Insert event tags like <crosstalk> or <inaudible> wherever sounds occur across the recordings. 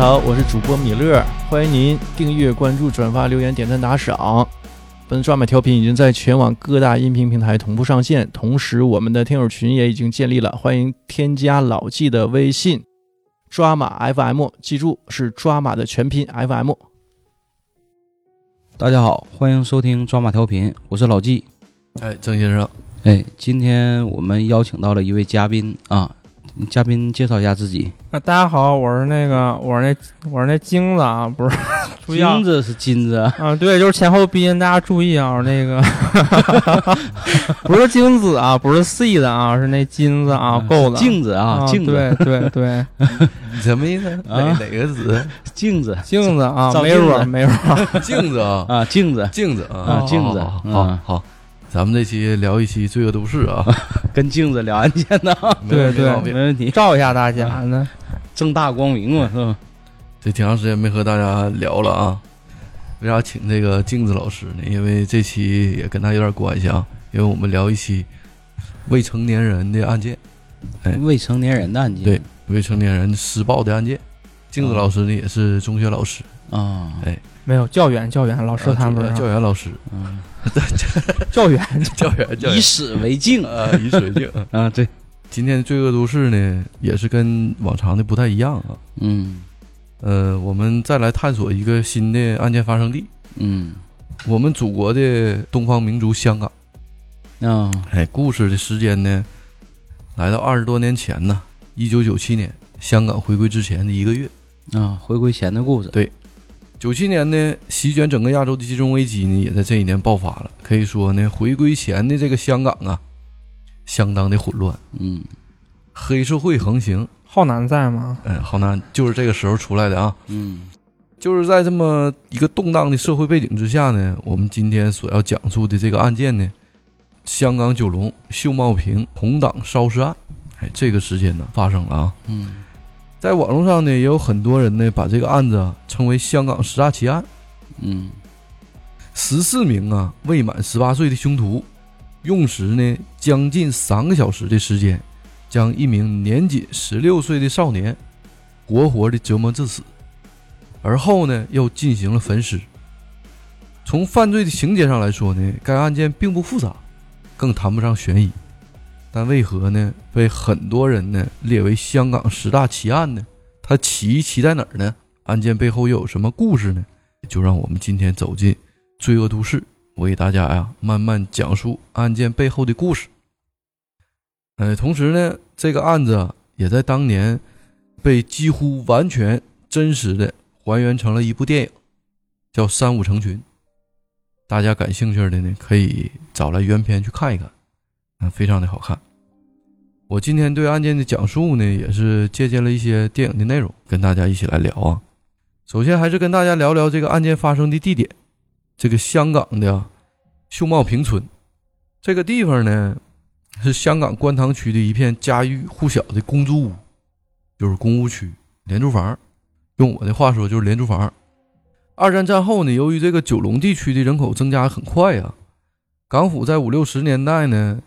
好，我是主播米勒，欢迎您订阅、关注、转发、留言、点赞、打赏。本抓马调频已经在全网各大音频平台同步上线，同时我们的听友群也已经建立了，欢迎添加老纪的微信“抓马 FM”，记住是抓马的全拼 FM。大家好，欢迎收听抓马调频，我是老纪。哎，曾先生，哎，今天我们邀请到了一位嘉宾啊，嘉宾介绍一下自己。啊，大家好，我是那个，我是那，我是那金子啊，不是，<laughs> 金子是金子，啊，对，就是前后鼻音，大家注意啊，那个。<laughs> 不是金子啊，不是 C 的啊，是那金子啊，够了，镜子啊，镜子，对对对，<laughs> 什么意思？哪啊。哪个子？镜子。镜子啊，没准儿没准儿，镜子啊，啊，镜子。镜子啊。啊，镜子。好好，咱们这期聊一期罪恶都市啊，<laughs> 跟镜子聊案件呢，<laughs> 对对。没。问题，照一下大家呢，正大光明嘛，是吧？这挺长时间没和大家聊了啊，为啥请这个镜子老师呢？因为这期也跟他有点关系啊，因为我们聊一期未成年人的案件，哎。未成年人的案件，对未成年人施暴的案件。镜子老师呢也是中学老师，啊，没有教员教员，老师谈不呃教员老师，嗯，<laughs> <laughs> 教员，教员教以，史为镜。啊，以史为镜。<laughs> 啊，对，今天的罪恶都市呢，也是跟往常的不太一样啊。嗯。呃，我们再来探索一个新的案件发生地，嗯。我们祖国的东方明珠香港。啊，哎，故事的时间呢，来到二十多年前呢，一九九七年，香港回归之前的一个月。啊，回归前的故事，九七年呢，席卷整个亚洲的金融危机呢，也在这一年爆发了。可以说呢，回归前的这个香港啊，相当的混乱，嗯黑社会横行。浩南在吗？嗯，浩南，就是这个时候出来的啊。嗯就是在这么一个动荡的社会背景之下呢，我们今天所要讲述的这个案件呢，香港九龙秀茂坪红党烧尸案，哎，这个时间呢发生了啊。嗯在网络上呢，也有很多人呢把这个案子啊称为香港十大奇案。嗯十四名啊未满十八岁的凶徒，用时呢将近三个小时的时间，将一名年仅十六岁的少年活活的折磨致死，而后呢又进行了焚尸。从犯罪的情节上来说呢，该案件并不复杂，更谈不上悬疑，但为何呢被很多人呢列为香港十大奇案呢？它奇奇在哪儿呢？案件背后又有什么故事呢？就让我们今天走进罪恶都市，我给大家呀慢慢讲述案件背后的故事。呃，同时呢，这个案子也在当年被几乎完全真实的还原成了一部电影，叫《三五成群》。大家感兴趣的呢，可以找来原片去看一看，啊，非常的好看。我今天对案件的讲述呢，也是借鉴了一些电影的内容，跟大家一起来聊啊。首先还是跟大家聊聊这个案件发生的地点，这个香港的秀茂坪村，这个地方呢是香港观塘区的一片家喻户晓的公租屋，就是公屋区廉租房，用我的话说就是廉租房。二战战后呢，由于这个九龙地区的人口增加很快啊，港府在五六十年代呢，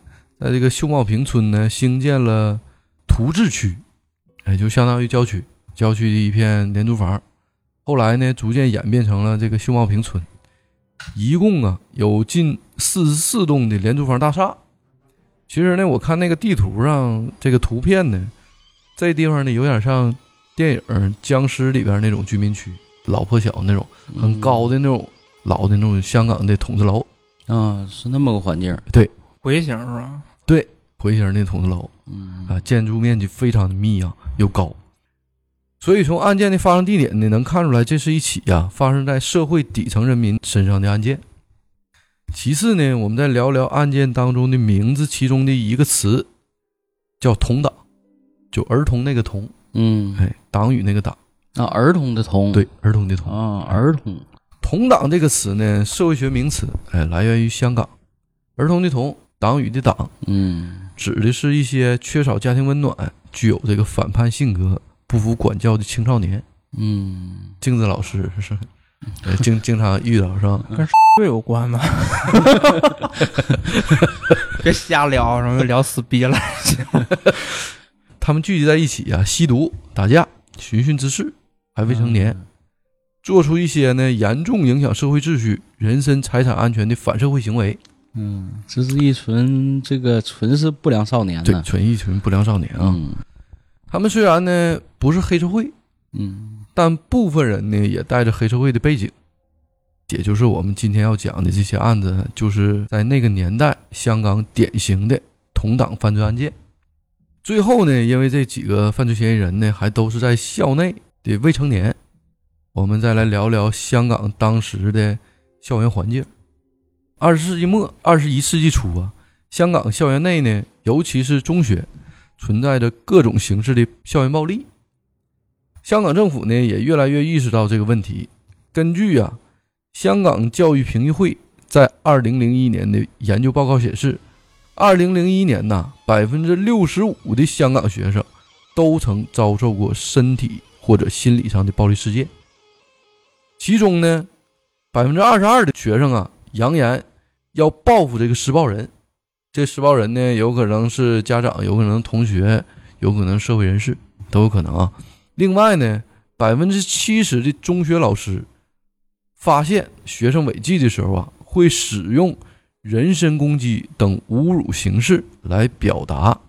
在这个秀茂坪村呢兴建了图治区，哎，就相当于郊区，郊区的一片廉租房。后来呢，逐渐演变成了这个秀茂坪村，一共啊有近四十四栋的廉租房大厦。其实呢，我看那个地图上这个图片呢，这地方呢有点像电影《僵尸》里边那种居民区，老破小那种，很高的那种老的那种香港的筒子楼，啊，是那么个环境，对回形是吧？回形的筒子楼嗯啊，建筑面积非常的密啊，又高。所以从案件的发生地点呢，能看出来这是一起呀、发生在社会底层人民身上的案件。其次呢，我们再聊聊案件当中的名字，其中的一个词叫“童党”，就儿童那个童，嗯哎，党羽那个党，啊，儿童的童，对，儿童的童。啊，儿童，童党这个词呢，社会学名词，哎，来源于香港。儿童的童，党羽的党，嗯指的是一些缺少家庭温暖、具有这个反叛性格、不服管教的青少年。嗯，镜子老师是，呃经经常遇到是吧？跟睡有关吗？<laughs> <laughs> 别瞎聊，什么聊死逼了。<laughs> 他们聚集在一起啊，吸毒、打架、寻衅滋事，还未成年，做出一些呢严重影响社会秩序、人身财产安全的反社会行为。嗯，这是一群这个纯是不良少年对，纯一群不良少年啊。嗯他们虽然呢不是黑社会，嗯但部分人呢也带着黑社会的背景，也就是我们今天要讲的这些案子，就是在那个年代香港典型的同党犯罪案件。最后呢，因为这几个犯罪嫌疑人呢还都是在校内的未成年，我们再来聊聊香港当时的校园环境。二十世纪末、二十一世纪初啊，香港校园内呢，尤其是中学，存在着各种形式的校园暴力。香港政府呢也越来越意识到这个问题。根据啊，香港教育评议会在二零零一年的研究报告显示，二零零一年呐，百分之六十五的香港学生都曾遭受过身体或者心理上的暴力事件。其中呢，百分之二十二的学生啊，扬言要报复这个施暴人。这施暴人呢，有可能是家长，有可能同学，有可能社会人士，都有可能啊。另外呢，百分之七十的中学老师发现学生违纪的时候啊，会使用人身攻击等侮辱形式来表达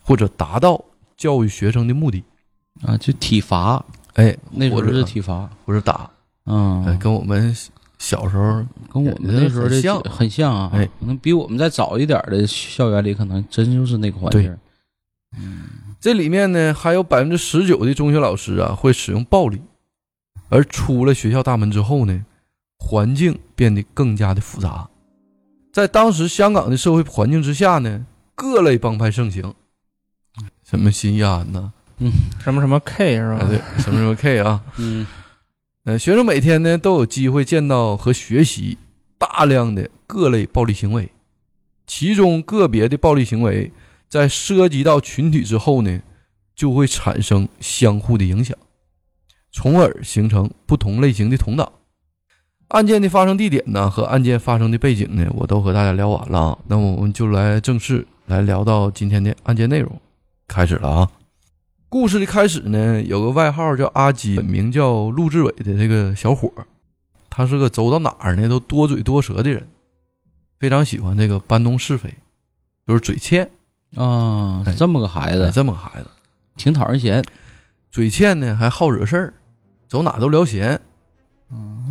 或者达到教育学生的目的。啊，就体罚，哎，那时候或者是体罚。或者打，嗯，哎，跟我们小时候跟我们那时候的很像很像啊，哎。可能比我们再早一点的校园里，可能真就是那个环境。嗯这里面呢，还有百分之十九的中学老师啊会使用暴力，而出了学校大门之后呢，环境变得更加的复杂。在当时香港的社会环境之下呢，各类帮派盛行，什么新义安呐，嗯。什么什么 K 是啊吧？对，什么什么 K 啊，嗯呃，学生每天呢都有机会见到和学习大量的各类暴力行为，其中个别的暴力行为在涉及到群体之后呢，就会产生相互的影响，从而形成不同类型的同党。案件的发生地点呢和案件发生的背景呢，我都和大家聊完了啊，那么我们就来正式来聊到今天的案件内容，开始了啊。故事的开始呢，有个外号叫阿基，本名叫陆志伟的这个小伙儿，他是个走到哪儿呢都多嘴多舌的人，非常喜欢这个搬弄是非，就是嘴欠，啊哎，这么个孩哎子，这么个孩子。挺讨人嫌。嘴欠呢还好惹事儿，走哪都聊闲。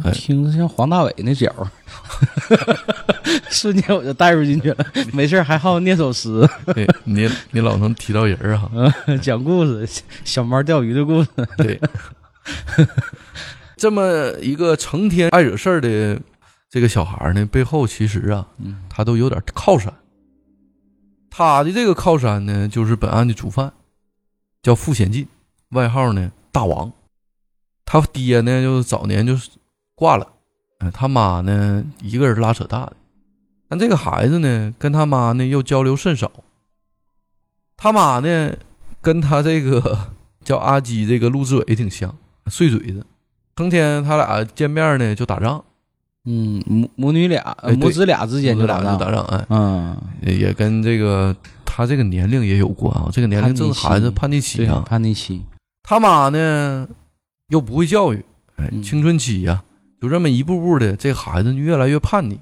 哎听着像黄大伟那脚儿，<laughs> 瞬间我就带入进去了。<laughs> 没事儿还好念首诗，对你你老能提到人儿哈。<laughs> 讲故事，小猫钓鱼的故事。对，这么一个成天爱惹事儿的这个小孩儿呢，背后其实啊，嗯他都有点靠山。他的这个靠山呢，就是本案的主犯，叫傅显进，外号呢大王。他爹呢，就是早年就是挂了，哎，他妈呢一个人拉扯大的。但这个孩子呢，跟他妈呢又交流甚少。他妈呢，跟他这个 <laughs> 叫阿基这个陆志伟挺像，碎嘴子，成天他俩见面呢就打仗，嗯，母母女俩、哎母子俩之间就打仗打仗，哎，嗯，也跟这个他这个年龄也有关啊，这个年龄正是孩子叛逆期啊。叛逆期。他妈呢又不会教育，哎，嗯青春期呀、就这么一步步的，这孩子越来越叛逆。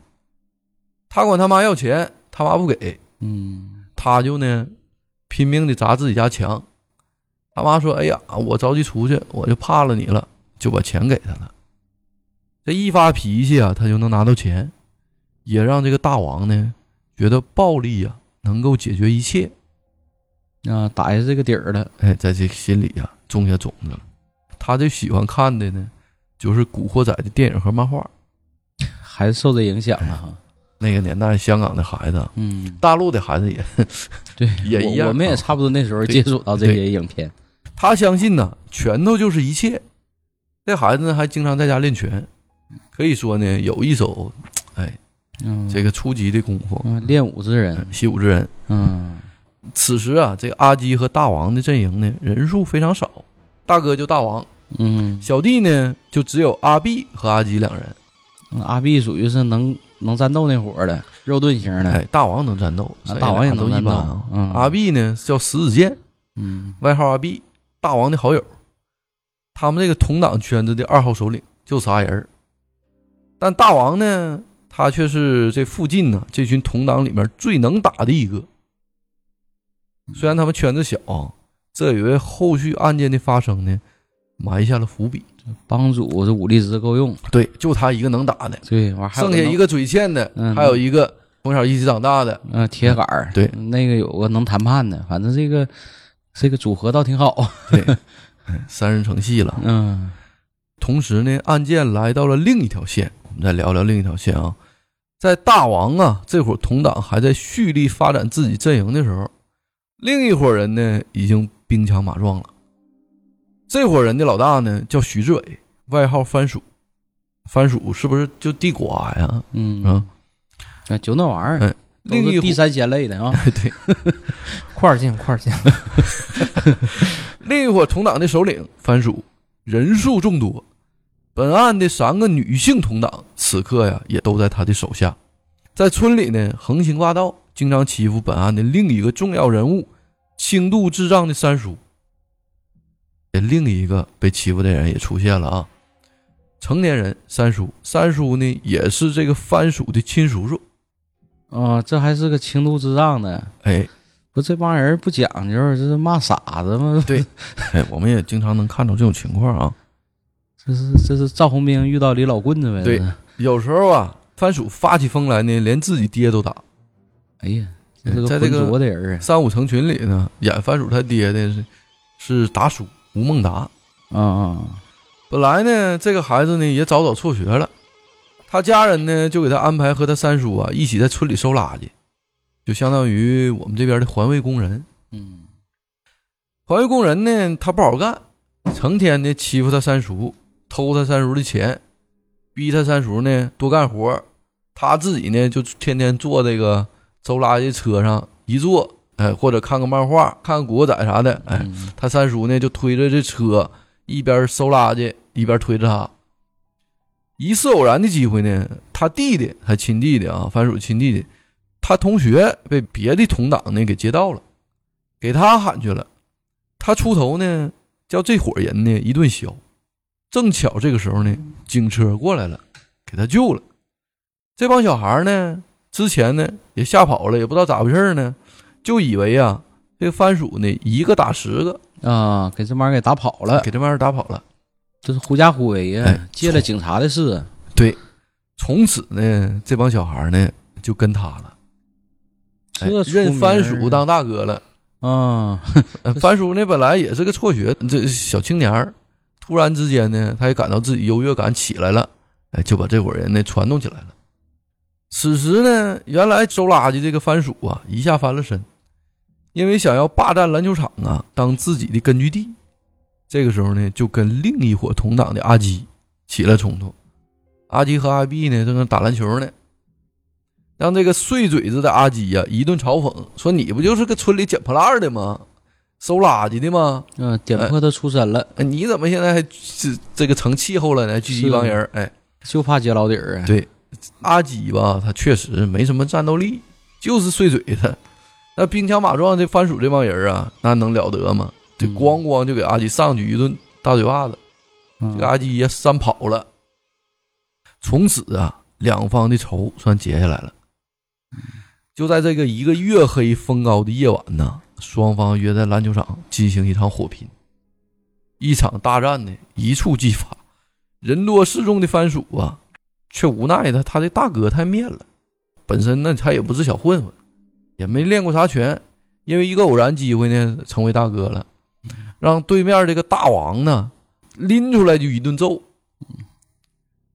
他管他妈要钱，他妈不给，嗯他就呢拼命的砸自己家墙。他妈说：“哎呀，我着急出去，我就怕了你了，就把钱给他了。”这一发脾气啊，他就能拿到钱，也让这个大王呢觉得暴力啊能够解决一切。啊，打下这个底儿了。哎，在这心里啊种下种子了。他最喜欢看的呢，就是《古惑仔》的电影和漫画。还是受这影响了哈。那个年代，香港的孩子，嗯，大陆的孩子也，<laughs> 对，也一样我我们也啊差不多那时候接触到这些影片。他相信呢，拳头就是一切。这孩子呢，还经常在家练拳，可以说呢，有一手，哎，嗯，这个初级的功夫，嗯练武之人。习武之人。嗯此时啊，这个阿基和大王的阵营呢，人数非常少。大哥就大王，嗯，小弟呢就只有阿碧和阿基两人。阿碧属于是能能战斗那伙儿的，肉盾型的。哎，大王能战斗，啊大王也都能战斗一般啊。嗯阿碧呢叫石子剑，嗯外号阿碧，大王的好友。他们这个同党圈子的二号首领就仨人儿但大王呢，他却是这附近呢这群同党里面最能打的一个。虽然他们圈子小，这也为后续案件的发生呢埋下了伏笔。帮主这武力值够用，对，就他一个能打的，对，完还剩下一个嘴欠的，嗯还有一个从小一起长大的。嗯呃铁杆儿，对那个有个能谈判的，反正这个这个组合倒挺好。对，<laughs> 三人成戏了。嗯同时呢，案件来到了另一条线，我们再聊聊另一条线啊。在大王啊这伙同党还在蓄力发展自己阵营的时候，另一伙人呢已经兵强马壮了。这伙人的老大呢叫徐志伟，外号番薯。番薯是不是就地瓜呀？嗯啊，啊，就那玩意儿哎，都另一伙是第三鲜类的啊。<laughs> 对，<laughs> 块儿进块儿进，另一伙同党的首领番薯人数众多，本案的三个女性同党此刻呀也都在他的手下，在村里呢横行霸道，经常欺负本案的另一个重要人物轻度智障的三叔。这另一个被欺负的人也出现了啊，成年人三叔，三叔呢也是这个番薯的亲叔叔。啊，这还是个轻度智障的，哎不这帮人不讲究，这是骂傻子吗？对，<laughs> 哎，我们也经常能看到这种情况啊。这是这是赵红兵遇到李老棍子呗？对有时候啊，番薯发起疯来呢，连自己爹都打。哎呀，在这个三五成群里呢，演番薯他爹的是是达叔吴孟达。啊啊！本来呢，这个孩子呢也早早辍学了，他家人呢就给他安排和他三叔啊一起在村里收垃圾，就相当于我们这边的环卫工人。嗯环卫工人呢，他不好干，成天的欺负他三叔，偷他三叔的钱，逼他三叔呢多干活。他自己呢就天天做这个收垃圾车上一坐，哎，或者看个漫画，看个古惑仔啥的，哎，嗯他三叔呢就推着这车，一边收垃圾一边推着他。一次偶然的机会呢，他弟弟，他亲弟弟啊，番薯亲弟弟，他同学被别的同党呢给接到了，给他喊去了。他出头呢，叫这伙人呢一顿削。正巧这个时候呢，警车过来了，给他救了。这帮小孩呢，之前呢也吓跑了，也不知道咋回事呢，就以为啊，这个番薯呢一个打十个，啊，给这帮人给打跑了，给这帮人打跑了。这是狐假虎威呀哎，借了警察的事。从此呢，这帮小孩呢就跟他了，哎这认番薯当大哥了。啊，<laughs> 呃番薯呢本来也是个辍学这小青年儿，突然之间呢，他也感到自己优越感起来了，哎，就把这伙人呢传动起来了。此时呢，原来收垃圾这个番薯啊，一下翻了身，因为想要霸占篮球场啊，当自己的根据地。这个时候呢，就跟另一伙同党的阿基起了冲突。阿基和阿碧呢，正在打篮球呢，让这个碎嘴子的阿基呀、一顿嘲讽，说：“你不就是个村里捡破烂的吗？收垃圾的吗？嗯，点破他出身了，哎，你怎么现在还这这个成气候了呢？聚集一帮人儿，哎，就怕揭老底儿啊。对阿基吧，他确实没什么战斗力，就是碎嘴子。那兵强马壮这番薯这帮人啊，那能了得吗？这嗯咣咣就给阿基上去一顿大嘴巴子，嗯这个阿基也扇跑了。从此啊，两方的仇算结下来了。就在这个一个月黑风高的夜晚呢，双方约在篮球场进行一场火拼。一场大战呢，一触即发。人多势众的番薯啊，却无奈的他的大哥太面了。本身呢，他也不是小混混，也没练过啥拳，因为一个偶然机会呢，成为大哥了，让对面这个大王呢拎出来就一顿揍。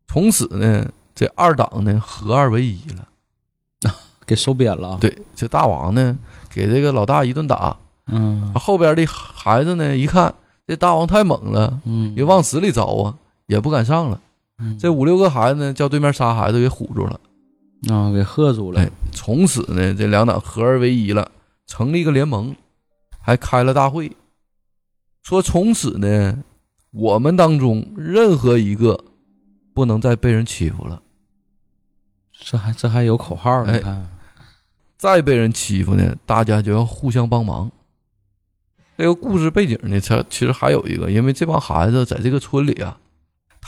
从此呢，这二党呢合二为一了。给收编了啊。对，这大王呢给这个老大一顿打，嗯后边的孩子呢一看这大王太猛了，嗯，也往死里凿啊，也不敢上了。嗯这五六个孩子呢叫对面仨孩子给唬住了。啊给吓住了哎。从此呢，这两党合二为一了，成立一个联盟，还开了大会，说从此呢，我们当中任何一个不能再被人欺负了，这还这还有口号呢，哎你看。再被人欺负呢，大家就要互相帮忙。这个故事背景呢，它其实还有一个，因为这帮孩子在这个村里啊，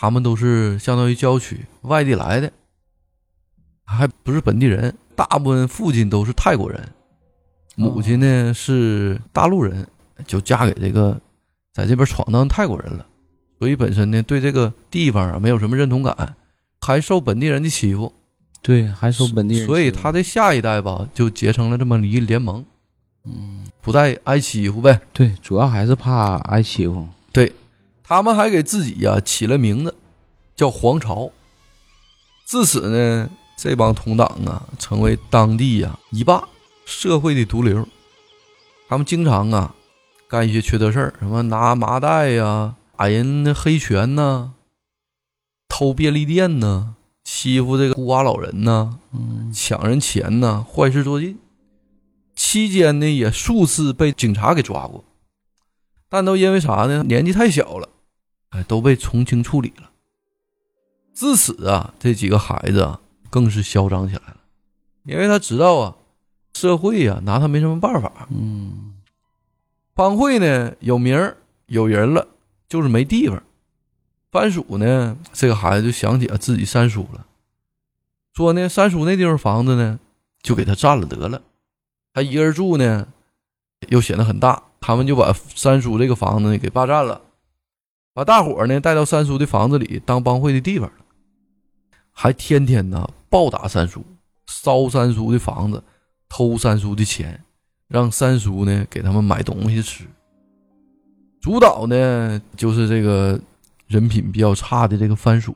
他们都是相当于郊区外地来的，还不是本地人，大部分父亲都是泰国人，母亲呢是大陆人，就嫁给这个在这边闯荡泰国人了，所以本身呢对这个地方啊没有什么认同感，还受本地人的欺负，对，还受本地人，所以他的下一代吧就结成了这么一联盟，嗯，不再挨欺负呗。对，主要还是怕挨欺负。他们还给自己呀、起了名字，叫黄巢。自此呢，这帮同党啊，成为当地呀、一霸社会的毒瘤。他们经常啊干一些缺德事儿，什么拿麻袋呀、打人的黑拳呐、偷便利店呐、欺负这个孤寡老人呐、嗯，抢人钱呐，坏事做尽。期间呢，也数次被警察给抓过，但都因为啥呢？年纪太小了，哎，都被从轻处理了。自此啊，这几个孩子啊，更是嚣张起来了，因为他知道啊，社会呀、拿他没什么办法。嗯，帮会呢有名儿有人了，就是没地方。番薯呢，这个孩子就想起了自己三叔了，说呢，三叔那地方房子呢，就给他占了得了。他一个人住呢，又显得很大，他们就把三叔这个房子呢给霸占了，把大伙儿呢带到三叔的房子里当帮会的地方了，还天天呢暴打三叔，烧三叔的房子，偷三叔的钱，让三叔呢给他们买东西吃。主导呢就是这个人品比较差的这个番薯，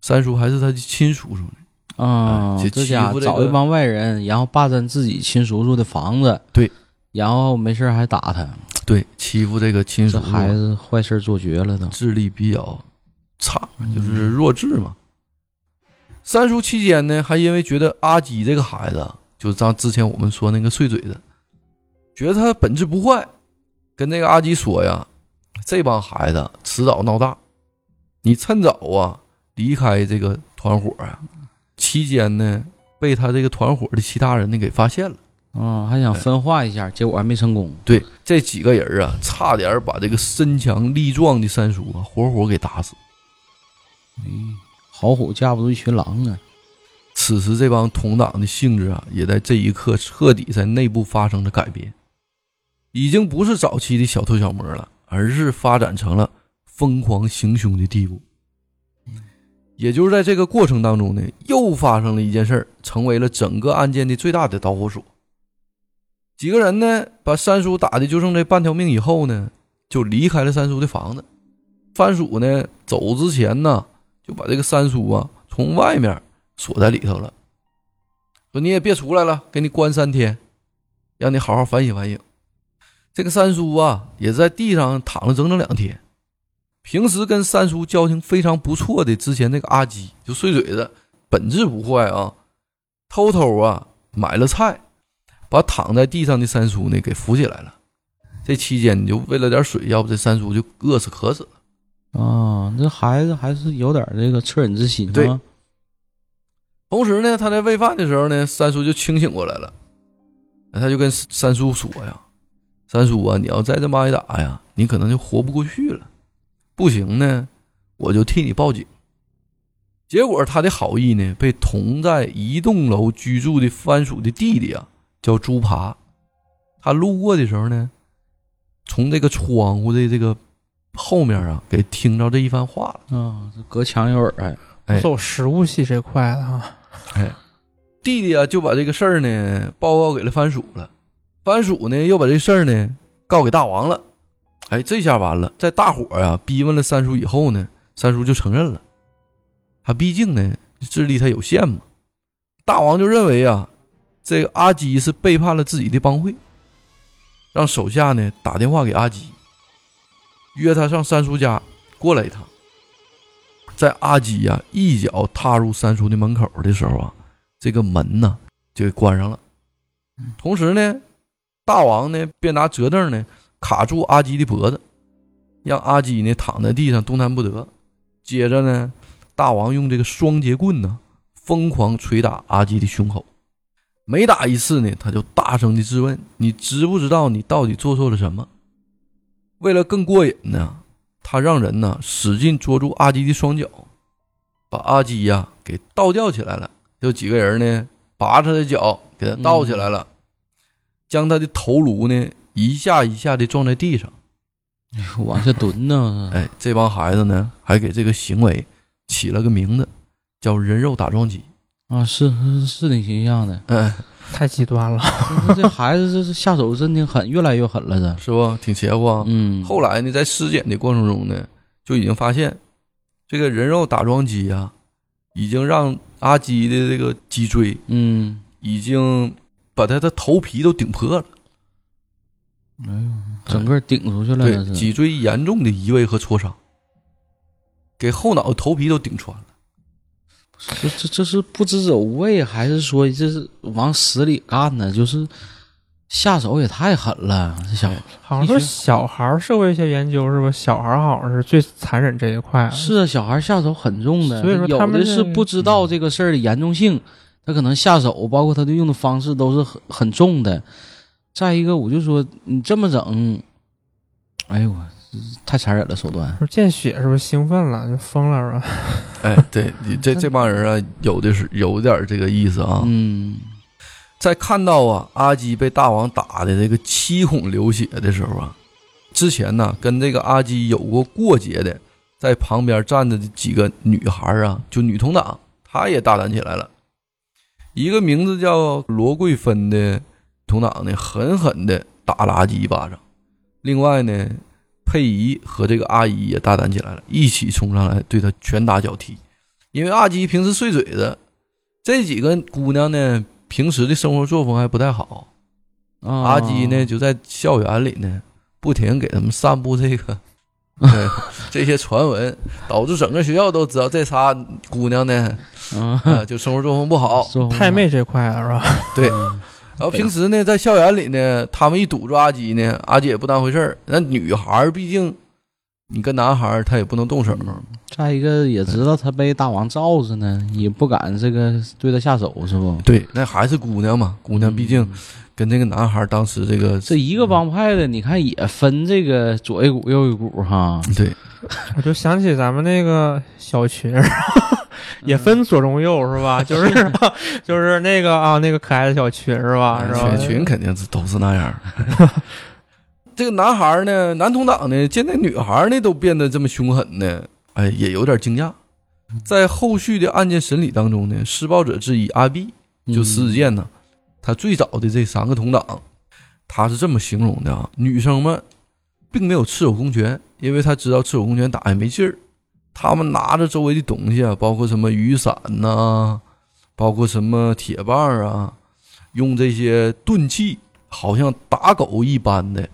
三叔还是他的亲叔叔呢。啊，这家欺负找一帮外人，然后霸占自己亲叔叔的房子，对，然后没事儿还打他，对，欺负这个亲叔叔，这孩子坏事做绝了都。智力比较差，就是弱智嘛。三叔期间呢，还因为觉得阿基这个孩子，就是像之前我们说那个碎嘴子，觉得他本质不坏，跟那个阿基说呀，这帮孩子迟早闹大，你趁早啊离开这个团伙啊。期间呢，被他这个团伙的其他人呢给发现了。嗯，还想分化一下，结果还没成功。对，这几个人啊，差点把这个身强力壮的三叔啊活活给打死。好虎架不住一群狼啊！此时，这帮同党的性质啊，也在这一刻彻底在内部发生了改变，已经不是早期的小偷小摸了，而是发展成了疯狂行凶的地步。也就是在这个过程当中呢，又发生了一件事儿，成为了整个案件的最大的导火索。几个人呢，把三叔打的就剩这半条命以后呢，就离开了三叔的房子。番薯呢，走之前呢，就把这个三叔啊从外面锁在里头了，说你也别出来了，给你关三天，让你好好反省反省。这个三叔啊，也在地上躺了整整两天。平时跟三叔交情非常不错的之前那个阿基就碎嘴子，本质不坏啊，偷偷啊买了菜，把躺在地上的三叔呢给扶起来了。这期间你就喂了点水，要不这三叔就饿死渴死了。啊，这孩子还是有点这个恻隐之心对啊。同时呢，他在喂饭的时候呢，三叔就清醒过来了，他就跟三叔说呀：“三叔啊，你要再这么挨打呀，你可能就活不过去了。不行呢，我就替你报警。”结果他的好意呢，被同在一栋楼居住的番薯的弟弟啊，叫猪扒，他路过的时候呢，从这个窗户的这个后面啊，给听着这一番话了。啊，这隔墙有耳哎。哎走食物系这块的啊，<laughs> 弟弟啊就把这个事儿呢报告给了番薯了，番薯呢又把这事儿呢告给大王了。哎，这下完了，在大伙儿啊逼问了三叔以后呢，三叔就承认了。他毕竟呢智力他有限嘛，大王就认为啊，这个阿基是背叛了自己的帮会，让手下呢打电话给阿基，约他上三叔家过来一趟。在阿基呀、一脚踏入三叔的门口的时候啊，这个门呢就给关上了。同时呢，大王呢便拿折凳呢卡住阿基的脖子，让阿基呢躺在地上动弹不得。接着呢，大王用这个双节棍呢疯狂捶打阿基的胸口。每打一次呢，他就大声的质问：“你知不知道你到底做错了什么？为了更过瘾呢，他让人呢使劲捉住阿基的双脚，把阿基呀给倒吊起来了。有几个人呢拔他的脚，给他倒起来了，将他的头颅呢一下一下的撞在地上。往下蹲呢，哎，这帮孩子呢还给这个行为起了个名字，叫“人肉打桩机啊，是是是挺形象的”。。嗯，太极端了。<laughs> 这这孩子这是下手真挺狠，越来越狠了这。是不挺邪乎啊？嗯，后来呢，在尸检的过程中呢，就已经发现，这个人肉打桩机啊，已经让阿基的这个脊椎嗯，已经把他的头皮都顶破了，哎呦，整个顶出去了，对这，是。脊椎严重的移位和挫伤，给后脑头皮都顶穿了。这这这是不知者无畏，还是说这是往死里干呢？就是下手也太狠了，这小好像说小孩儿社会学研究是吧？小孩儿好像是最残忍这一块。是啊，小孩下手很重的，所以说有他们这的是不知道这个事儿的严重性，他可能下手，包括他的用的方式都是很很重的。再一个，我就说你这么整，哎呦我太残忍了手段。说见血是不是兴奋了就疯了是吧？哎，对你这这帮人啊，有的是有点这个意思啊。嗯在看到啊阿基被大王打的这个七孔流血的时候啊，之前呢跟这个阿基有过过节的，在旁边站着的几个女孩啊，就女同党，她也大胆起来了。一个名字叫罗桂芬的同党呢，狠狠的打了阿基一巴掌。另外呢，佩仪和这个阿姨也大胆起来了，一起冲上来对他拳打脚踢。因为阿基平时碎嘴子，这几个姑娘呢，平时的生活作风还不太好。啊，阿基呢，就在校园里呢，不停给他们散布这个，<laughs> 对这些传闻，导致整个学校都知道这仨姑娘呢，就生活作风不好。太妹这块了是吧？对，嗯然后平时呢，在校园里呢，他们一堵住阿基呢，阿基也不当回事儿。那女孩儿毕竟，你跟男孩儿他也不能动手。再一个也知道他被大王罩着呢，也不敢这个对他下手，是不？对，那还是姑娘嘛，姑娘毕竟跟这个男孩儿当时这个这一个帮派的，你看也分这个左一股右一股哈。对，我就想起咱们那个小群，<laughs> 也分左中右是吧？<laughs> 就是就是那个啊，那个可爱的小群是吧？是吧？群群肯定是都是那样儿。<laughs> 这个男孩儿呢，男同党呢，见那女孩儿呢都变得这么凶狠呢，哎，也有点惊讶。在后续的案件审理当中呢，施暴者之一阿 B 就石子健呢，他最早的这三个同党，他是这么形容的啊：女生们并没有赤手空拳，因为他知道赤手空拳打也没劲儿，他们拿着周围的东西啊，包括什么雨伞呐、包括什么铁棒啊，用这些钝器，好像打狗一般的，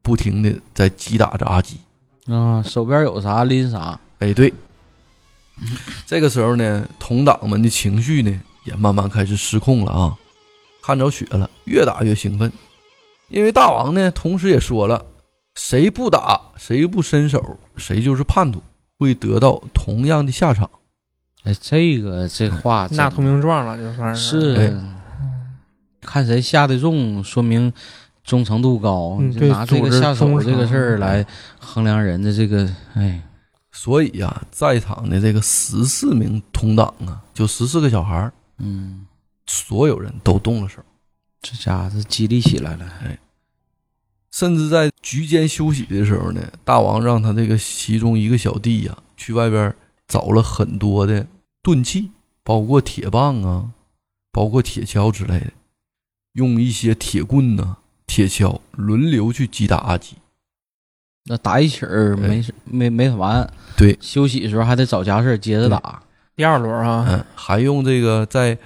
不停的在击打着阿基。啊，手边有啥拎啥。哎，对，这个时候呢，同党们的情绪呢也慢慢开始失控了啊，看着血了，越打越兴奋。因为大王呢，同时也说了，谁不打，谁不伸手，谁就是叛徒，会得到同样的下场。哎，这个这话 <laughs> 真纳投名状了，就算是哎看谁下的重，说明忠诚度高。就拿这个下手这个事儿来衡量人的这个，哎，所以呀、在场的这个十四名同党啊，就十四个小孩儿，嗯，所有人都动了手。这家伙是激励起来了。甚至在局间休息的时候呢，大王让他这个其中一个小弟呀、去外边找了很多的钝器，包括铁棒啊，包括铁锹之类的，用一些铁棍呐、铁锹轮流去击打阿吉。那打一起儿没事没没完，对，休息的时候还得找家事接着打。第二轮啊，嗯，还用这个在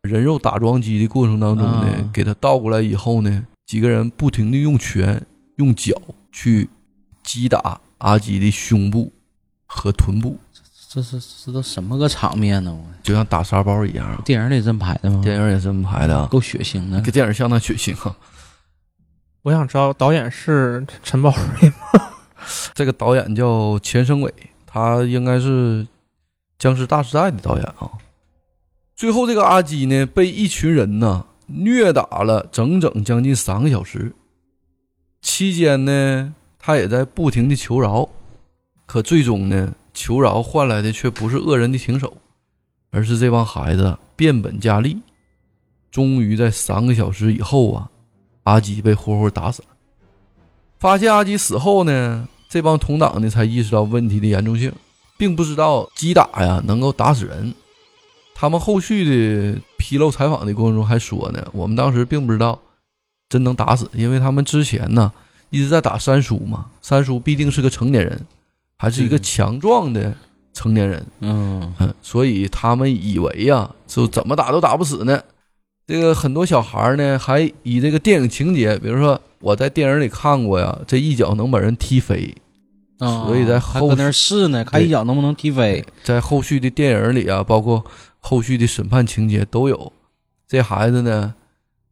人肉打桩机的过程当中呢，啊。给他倒过来以后呢，几个人不停的用拳、用脚去击打阿基的胸部和臀部，这是这都什么个场面呢？我就像打沙包一样。电影里这么拍的吗？电影也这么拍的啊，够血腥的这。电影相当血腥啊。我想知道导演是陈宝瑞吗？<laughs> 这个导演叫钱生伟，他应该是《僵尸大时代》的导演啊。最后，这个阿基呢，被一群人呢虐打了整整将近三个小时，期间呢，他也在不停的求饶，可最终呢，求饶换来的却不是恶人的停手，而是这帮孩子变本加厉。终于在三个小时以后啊，阿基被活活打死了。发现阿基死后呢，这帮同党呢才意识到问题的严重性，并不知道击打呀能够打死人。他们后续的披露采访的过程中还说呢，我们当时并不知道真能打死，因为他们之前呢一直在打三叔嘛，三叔必定是个成年人，还是一个嗯强壮的成年人，嗯嗯，所以他们以为呀，就怎么打都打不死呢。这个很多小孩呢，还以这个电影情节，比如说我在电影里看过呀，这一脚能把人踢飞，啊，所以在后还搁那儿试呢，看一脚能不能踢飞。在后续的电影里啊，包括后续的审判情节都有。这孩子呢，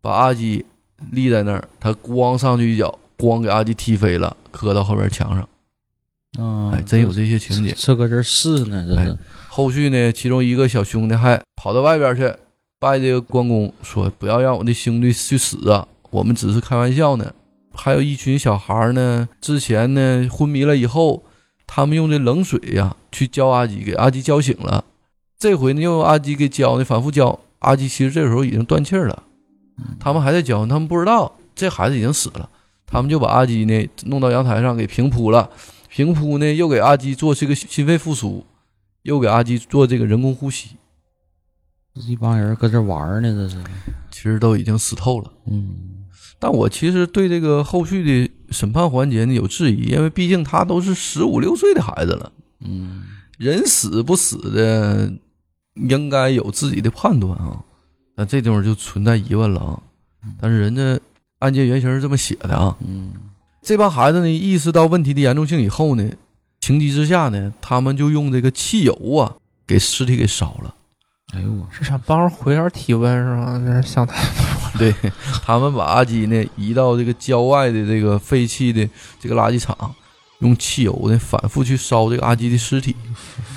把阿基立在那儿，他咣上去一脚，咣给阿基踢飞了，磕到后边墙上。啊，哎，真有这些情节。这搁这儿试呢，这是哎后续呢，其中一个小兄弟还跑到外边去拜这个关公，说不要让我的兄弟去死啊，我们只是开玩笑呢。还有一群小孩呢，之前呢昏迷了以后，他们用这冷水呀、去浇阿吉，给阿吉浇醒了。这回呢又用阿基给教呢，反复教。阿基其实这时候已经断气儿了，他们还在教，他们不知道这孩子已经死了，他们就把阿基呢弄到阳台上给平铺了，平铺呢又给阿基做这个心肺复苏，又给阿基做这个人工呼吸，一帮人搁这玩呢，这是。其实都已经死透了。嗯。但我其实对这个后续的审判环节呢有质疑，因为毕竟他都是十五六岁的孩子了，嗯。人死不死的应该有自己的判断啊。那这地方就存在疑问了啊。但是人家案件原型是这么写的啊，嗯这帮孩子呢意识到问题的严重性以后呢，情急之下呢，他们就用这个汽油啊给尸体给烧了。哎呦我，是想帮着回点体温是吧？这是想太多对他们把阿基呢移到这个郊外的这个废弃的这个垃圾场，用汽油呢反复去烧这个阿基的尸体，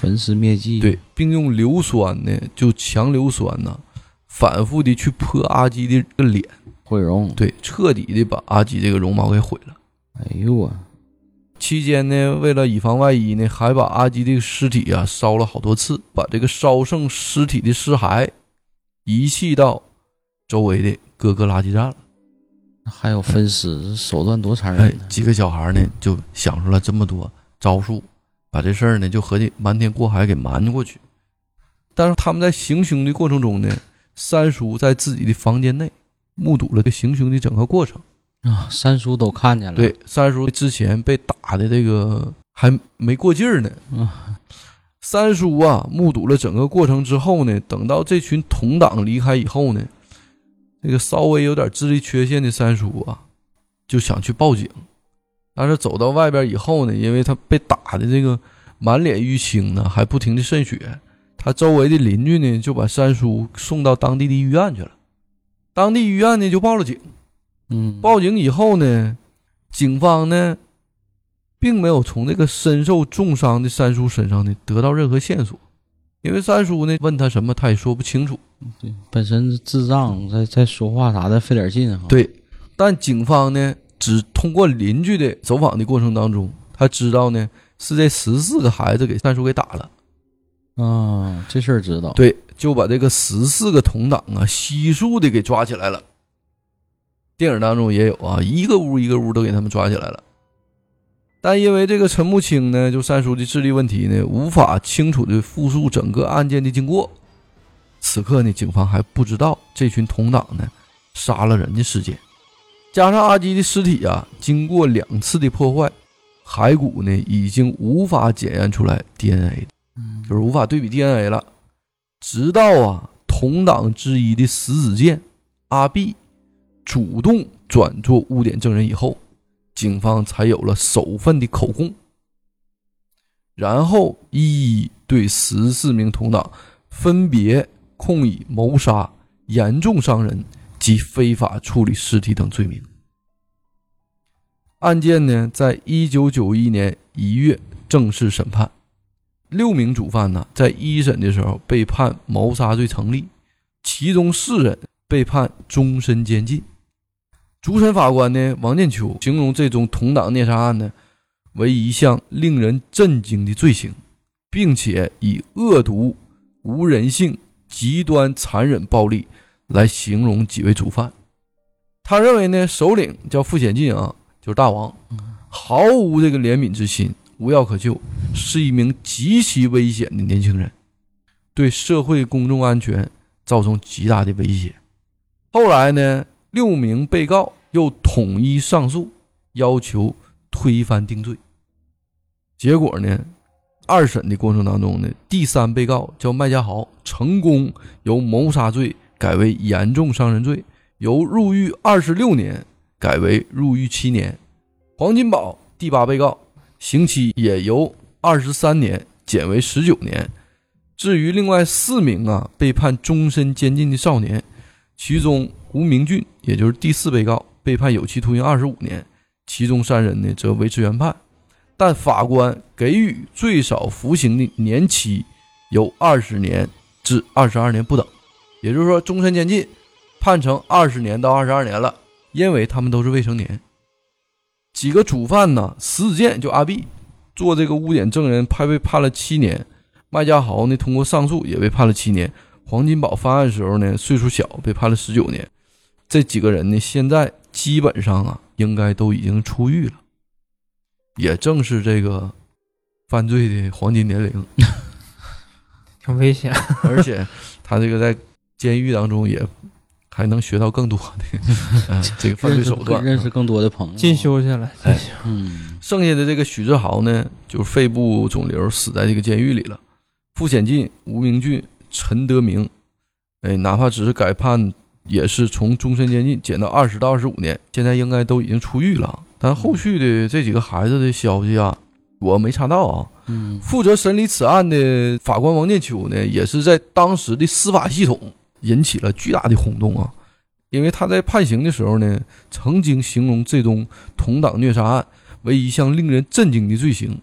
焚尸灭迹。，对，并用硫酸呢就强硫酸呢反复的去泼阿基的这个脸，毁容。对，彻底的把阿基这个容貌给毁了。哎呦我，期间呢，为了以防万一呢，还把阿基的尸体啊烧了好多次，把这个烧剩尸体的尸骸遗弃到周围的各个垃圾站了。还有分尸，手段多残哎忍哎，！几个小孩呢就想出了这么多招数，把这事儿呢就合计瞒天过海给瞒过去。但是他们在行凶的过程中呢，三叔在自己的房间内目睹了这行凶的整个过程。啊，三叔都看见了。对，三叔之前被打的这个还没过劲儿呢。啊，<laughs> 三叔啊，目睹了整个过程之后呢，等到这群同党离开以后呢，这个稍微有点智力缺陷的三叔啊，就想去报警，但是走到外边以后呢，因为他被打的这个满脸淤青呢，还不停的渗血，他周围的邻居呢就把三叔送到当地的医院去了，当地医院呢就报了警。嗯，报警以后呢，警方呢，并没有从这个身受重伤的三叔身上呢得到任何线索，因为三叔呢问他什么，他也说不清楚。对，本身是智障，在在说话啥的费点劲哈。，对，但警方呢，只通过邻居的走访的过程当中，他知道呢是这十四个孩子给三叔给打了，啊，这事儿知道。，对，就把这个十四个同党啊悉数的给抓起来了。电影当中也有啊，一个屋一个屋都给他们抓起来了。但因为这个陈木清呢，就三叔的智力问题呢，无法清楚的复述整个案件的经过。此刻呢，警方还不知道这群同党呢杀了人的事件，加上阿基的尸体啊，经过两次的破坏，骸骨呢已经无法检验出来 DNA，嗯就是无法对比 DNA 了。直到啊同党之一的石子健阿碧主动转做污点证人以后，警方才有了首份的口供，然后一一对十四名同党分别控以谋杀、严重伤人及非法处理尸体等罪名。案件呢，在一九九一年一月正式审判。六名主犯呢，在一审的时候被判谋杀罪成立，其中四人被判终身监禁。主审法官呢，王建秋形容这宗同党虐杀案呢为一项令人震惊的罪行，并且以恶毒、无人性、极端残忍暴力来形容几位主犯。他认为呢，首领叫傅显进啊，就是大王，毫无这个怜悯之心，无药可救，是一名极其危险的年轻人，对社会公众安全造成极大的威胁。后来呢，六名被告又统一上诉，要求推翻定罪。结果呢，二审的过程当中呢，第三被告叫麦家豪，成功由谋杀罪改为严重伤人罪。由入狱二十六年改为入狱七年，黄金宝第八被告刑期也由二十三年减为十九年。至于另外四名啊被判终身监禁的少年，其中吴明俊也就是第四被告被判有期徒刑二十五年，其中三人呢则维持原判，但法官给予最少服刑的年期由二十年至二十二年不等，也就是说终身监禁。判成二十年到二十二年了，因为他们都是未成年。几个主犯呢？石子健就阿碧做这个污点证人，判被判了七年。麦家豪呢，通过上诉也被判了七年。黄金宝犯案时候呢，岁数小，被判了十九年。这几个人呢，现在基本上啊，应该都已经出狱了，也正是这个犯罪的黄金年龄，挺危险。<laughs> 而且他这个在监狱当中也。还能学到更多的这个犯罪手段，认识更多的朋友，进修去了。哎，嗯，剩下的这个许志豪呢，就是肺部肿瘤死在这个监狱里了。傅显进、吴明俊、陈德明，哎，哪怕只是改判，也是从终身监禁减到二十到二十五年，现在应该都已经出狱了。但后续的这几个孩子的消息啊，我没查到啊。嗯，负责审理此案的法官王建秋呢，也是在当时的司法系统。引起了巨大的轰动啊！因为他在判刑的时候呢，曾经形容这宗同党虐杀案为一项令人震惊的罪行，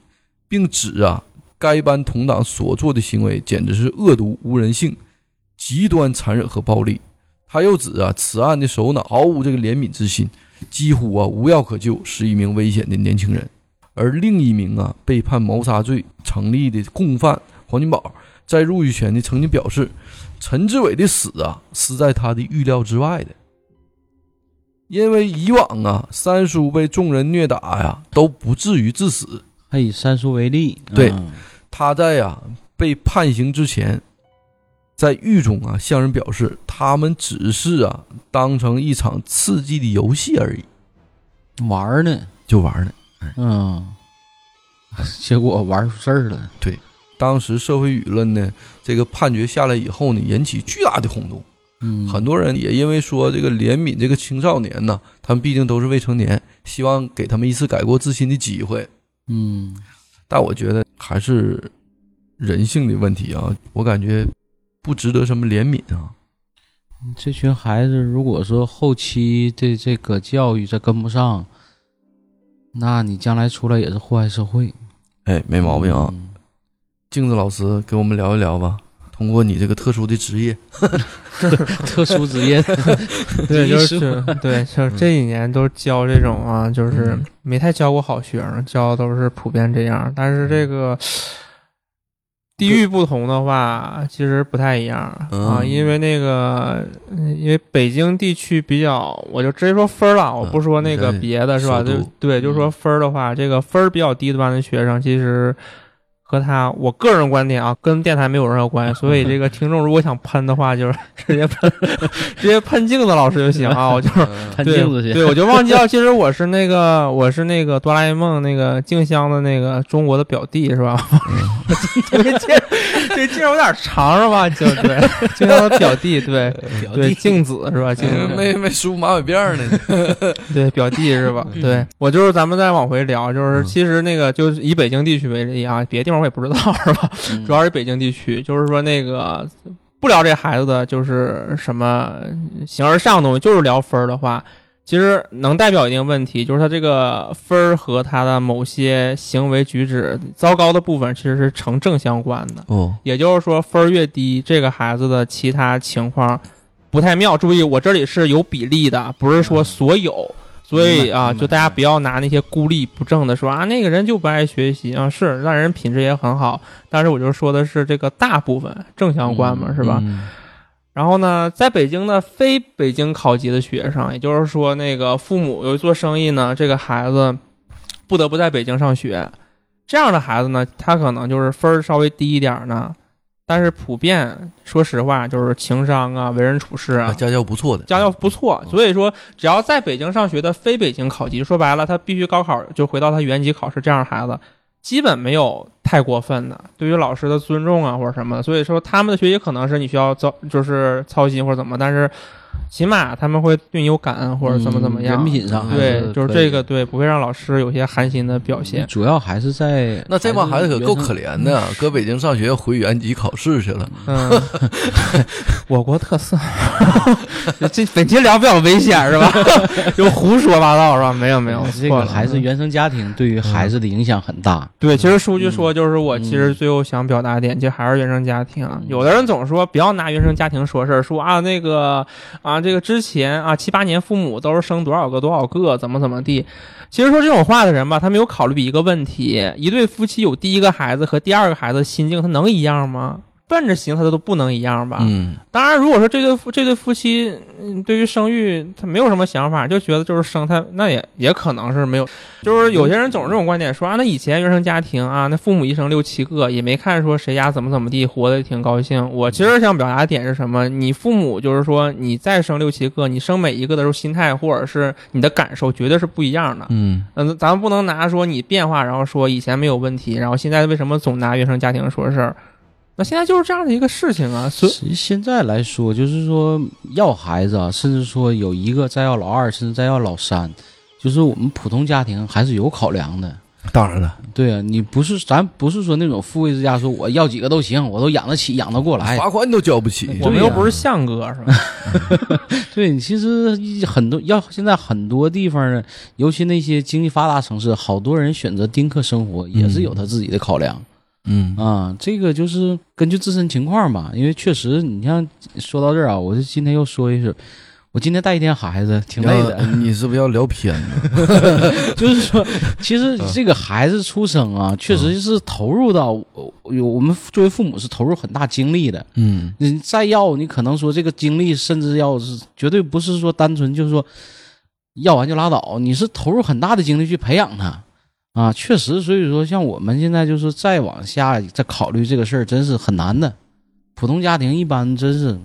并指啊，该班同党所做的行为简直是恶毒、无人性、极端残忍和暴力。他又指啊，此案的首脑毫无这个怜悯之心，几乎啊无药可救，是一名危险的年轻人。而另一名啊被判谋杀罪成立的共犯黄金宝，在入狱前呢，曾经表示。陈志伟的死啊，是在他的预料之外的，因为以往啊，三叔被众人虐打呀，都不至于致死。还以三叔为例，对，他在呀被判刑之前，在狱中啊向人表示，他们只是啊当成一场刺激的游戏而已，玩呢，就玩呢，嗯，<laughs> 结果玩出事儿了，对。当时社会舆论呢，这个判决下来以后呢，引起巨大的轰动。嗯，很多人也因为说这个怜悯这个青少年呢，他们毕竟都是未成年，希望给他们一次改过自新的机会。嗯，但我觉得还是人性的问题啊，我感觉不值得什么怜悯啊。这群孩子如果说后期的这个教育再跟不上，那你将来出来也是祸害社会。哎，没毛病啊。镜子老师，给我们聊一聊吧。通过你这个特殊的职业，<laughs> 特殊职业，<laughs> 对，就是 <laughs> 对，就这几年都教这种啊，就是没太教过好学生，教都是普遍这样。但是这个地域不同的话，其实不太一样啊。因为那个，因为北京地区比较，我就直接说分了，我不说那个别的，是吧？就对，就说分的话，这个分比较低的班的学生，其实。和他，我个人观点啊，跟电台没有任何关系。所以这个听众如果想喷的话，就是 <laughs> 直接喷，直接喷镜子老师就行啊。我就是喷镜子去。对，我就忘记了，其实我是那个，我是那个哆啦 A 梦那个静香的那个中国的表弟，是吧？<laughs> 这介这介绍有点长，是吧？就对，静香的表弟，对，对，镜子是吧？镜子没没梳马尾辫呢。<laughs> 对，表弟是吧？对我就是咱们再往回聊，就是其实那个就是以北京地区为例啊，别的地方。我也不知道是吧？主要是北京地区，就是说那个不聊这孩子的，就是什么形而上的东西，就是聊分儿的话，其实能代表一定问题，就是他这个分儿和他的某些行为举止糟糕的部分，其实是成正相关的。哦，也就是说，分儿越低，这个孩子的其他情况不太妙。注意，我这里是有比例的，不是说所有。所以啊，就大家不要拿那些孤立不正的说啊，那个人就不爱学习啊，是那人品质也很好，但是我就说的是这个大部分正相关嘛，是吧？嗯。然后呢，在北京的非北京考级的学生，也就是说，那个父母有做生意呢，这个孩子不得不在北京上学，这样的孩子呢，他可能就是分儿稍微低一点呢，但是普遍说实话，就是情商啊、为人处事啊，家教不错的，家教不错，所以说只要在北京上学的非北京考级，说白了，他必须高考就回到他原籍考试，这样的孩子基本没有太过分的对于老师的尊重啊或者什么的，所以说他们的学习可能是你需要操就是操心或者怎么，但是起码他们会对你有感恩或者怎么怎么样，嗯人品上还对，就是这个对，不会让老师有些寒心的表现。主要还是在那这帮孩子可够可怜。怜的，搁北京上学回原籍考试去了。嗯，<laughs> 我国特色，<laughs> 这本期聊比较危险是吧？<laughs> 就胡说八道是吧？没有没有，这个孩子原生家庭对于孩子的影响很大。对，其实数据说，嗯就是我其实最后想表达点，就还是原生家庭啊。有的人总说不要拿原生家庭说事儿，说啊那个啊这个之前啊七八年父母都是生多少个多少个，怎么怎么地。其实说这种话的人吧，他没有考虑一个问题：一对夫妻有第一个孩子和第二个孩子心境，他能一样吗？奔着行，他都不能一样吧？嗯，当然，如果说这对夫这对夫妻，嗯，对于生育他没有什么想法，就觉得就是生他，那也也可能是没有。就是有些人总是这种观点说啊，那以前原生家庭啊，那父母一生六七个，也没看说谁家怎么怎么地，活得挺高兴。我其实想表达的点是什么？你父母就是说你再生六七个，你生每一个的时候心态或者是你的感受绝对是不一样的。嗯，嗯，咱们不能拿说你变化，然后说以前没有问题，然后现在为什么总拿原生家庭说事儿？那现在就是这样的一个事情啊，所以现在来说，就是说要孩子啊，甚至说有一个再要老二，甚至再要老三，就是我们普通家庭还是有考量的。当然了，对啊，你不是咱不是说那种富贵之家，说我要几个都行，我都养得起，养得过来。罚款都交不起。我们又不是相哥是吧？<laughs> 对你其实很多要现在很多地方呢，尤其那些经济发达城市，好多人选择丁克生活，也是有他自己的考量。嗯啊，这个就是根据自身情况吧，因为确实，你像说到这儿啊，我就今天又说一句，我今天带一天孩子挺累的，啊你是不是要聊偏了？<laughs> <laughs> 就是说，其实这个孩子出生啊，确实是投入到有我们作为父母是投入很大精力的。嗯。你再要，你可能说这个精力，甚至要是绝对不是说单纯就是说要完就拉倒，你是投入很大的精力去培养他啊，确实，所以说像我们现在就是再往下再考虑这个事儿，真是很难的。普通家庭一般真是，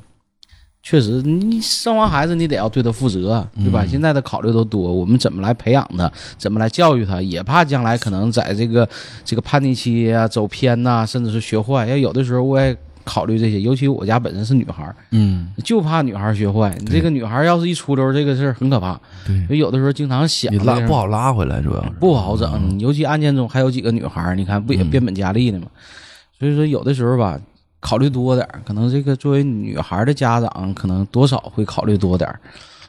确实你生完孩子你得要对他负责，对吧？嗯现在的考虑都多，我们怎么来培养他，怎么来教育他，也怕将来可能在这个这个叛逆期啊走偏呐、甚至是学坏。要有的时候我也考虑这些，尤其我家本身是女孩儿，嗯，就怕女孩儿学坏。你这个女孩儿要是一出溜儿，这个事儿很可怕。对，有的时候经常想你拉不好拉回来，主要是不好整，尤其案件中还有几个女孩儿，你看不也嗯变本加厉的吗？所以说有的时候吧，考虑多点儿，可能这个作为女孩儿的家长，可能多少会考虑多点儿。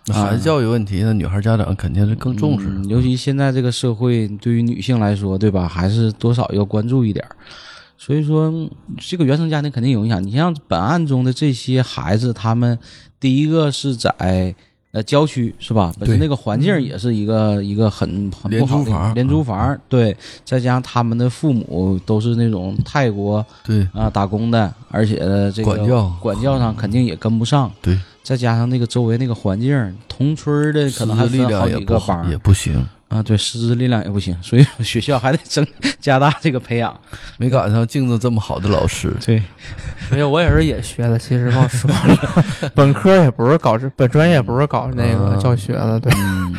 那孩子教育问题，那女孩家长肯定是更重视。嗯尤其现在这个社会对于女性来说，对吧，还是多少要关注一点儿。所以说，这个原生家庭肯定有影响。你像本案中的这些孩子，他们第一个是在呃郊区，是吧？本身对。那个环境也是一个一个很不好的租房廉租房，对，再加上他们的父母都是那种泰国对啊打工的，而且呢这个管教管教上肯定也跟不上，对，再加上那个周围那个环境，同村的可能还分好，几个班也不行，啊，对，师资力量也不行，所以学校还得增加大这个培养。没赶上镜子这么好的老师。对，没有，我也是也学的，其实忘说了，<laughs> 本科也不是搞这，本专业也不是搞那个啊教学的，对，嗯，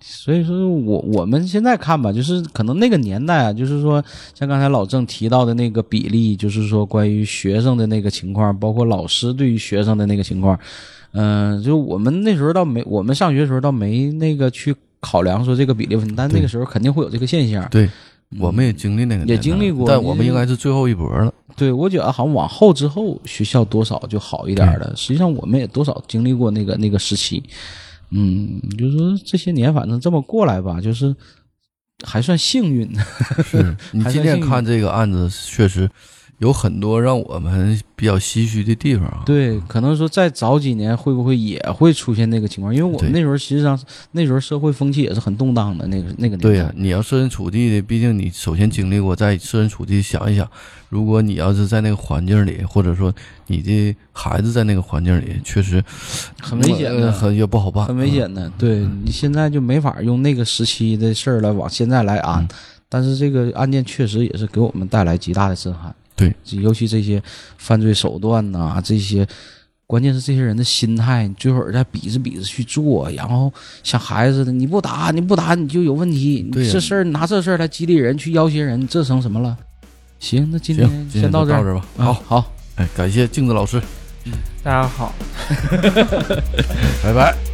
所以说我我们现在看吧，就是可能那个年代啊，就是说像刚才老郑提到的那个比例，就是说关于学生的那个情况，包括老师对于学生的那个情况，嗯、就我们那时候倒没，我们上学的时候倒没那个去考量说这个比例问题，但那个时候肯定会有这个现象。对，我们也经历那个，也经历过但我们应该是最后一波了。对，我觉得好像往后之后，学校多少就好一点儿了。实际上，我们也多少经历过那个那个时期。嗯，就是说这些年，反正这么过来吧，就是还算幸运。<laughs> 是你今天看这个案子，确实有很多让我们比较唏嘘的地方啊。对，可能说再早几年会不会也会出现那个情况？因为我们那时候实际上那时候社会风气也是很动荡的，那个那个年代。对呀、你要设身处地的，毕竟你首先经历过，在设身处地想一想，如果你要是在那个环境里，或者说你的孩子在那个环境里，确实很危险的呃很也不好办，很危险的。对嗯你现在就没法用那个时期的事儿来往现在来安，嗯但是这个案件确实也是给我们带来极大的震撼。对，尤其这些犯罪手段呐、这些。关键是这些人的心态，你最后再比着比着去做，然后像孩子似的，你不打你不打你就有问题，这事儿拿这事儿来激励人，去要挟人，这成什么了？行，那今天，先到这儿。吧。啊好，好。哎，感谢镜子老师，嗯大家好。<laughs> 拜拜。